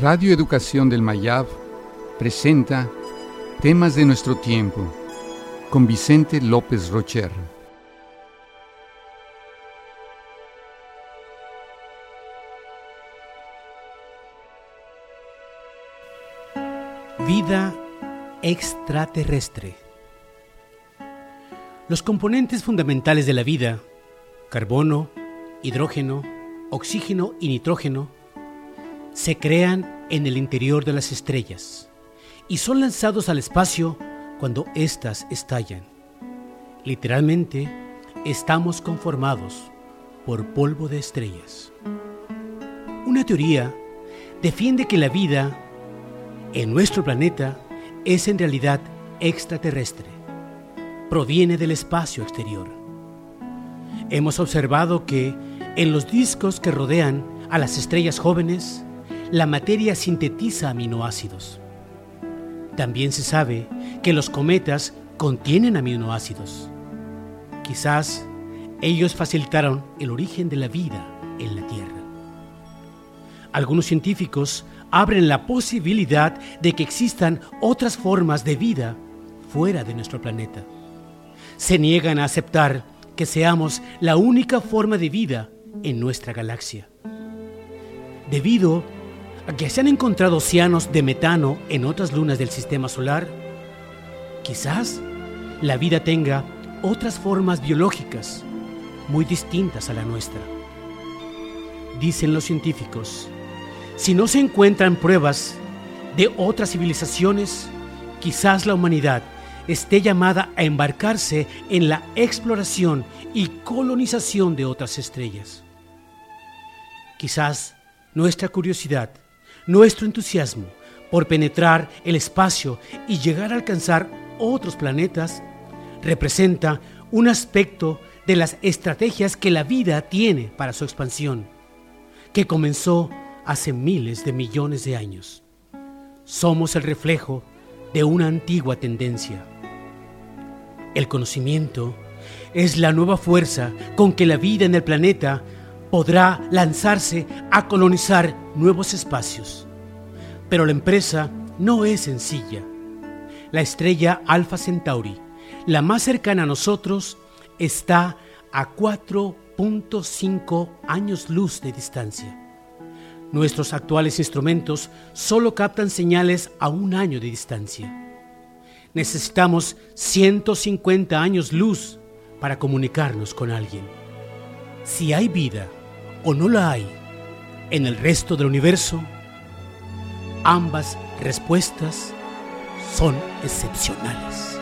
Radio Educación del Mayab presenta Temas de nuestro tiempo con Vicente López Rocher. Vida extraterrestre. Los componentes fundamentales de la vida, carbono, hidrógeno, oxígeno y nitrógeno, se crean en el interior de las estrellas y son lanzados al espacio cuando éstas estallan. Literalmente, estamos conformados por polvo de estrellas. Una teoría defiende que la vida en nuestro planeta es en realidad extraterrestre. Proviene del espacio exterior. Hemos observado que en los discos que rodean a las estrellas jóvenes, la materia sintetiza aminoácidos. También se sabe que los cometas contienen aminoácidos. Quizás ellos facilitaron el origen de la vida en la Tierra. Algunos científicos abren la posibilidad de que existan otras formas de vida fuera de nuestro planeta. Se niegan a aceptar que seamos la única forma de vida en nuestra galaxia. Debido a que se han encontrado océanos de metano en otras lunas del sistema solar, quizás la vida tenga otras formas biológicas muy distintas a la nuestra. Dicen los científicos, si no se encuentran pruebas de otras civilizaciones, quizás la humanidad esté llamada a embarcarse en la exploración y colonización de otras estrellas. Quizás nuestra curiosidad nuestro entusiasmo por penetrar el espacio y llegar a alcanzar otros planetas representa un aspecto de las estrategias que la vida tiene para su expansión, que comenzó hace miles de millones de años. Somos el reflejo de una antigua tendencia. El conocimiento es la nueva fuerza con que la vida en el planeta podrá lanzarse a colonizar nuevos espacios. Pero la empresa no es sencilla. La estrella Alpha Centauri, la más cercana a nosotros, está a 4.5 años luz de distancia. Nuestros actuales instrumentos solo captan señales a un año de distancia. Necesitamos 150 años luz para comunicarnos con alguien. Si hay vida, o no la hay en el resto del universo, ambas respuestas son excepcionales.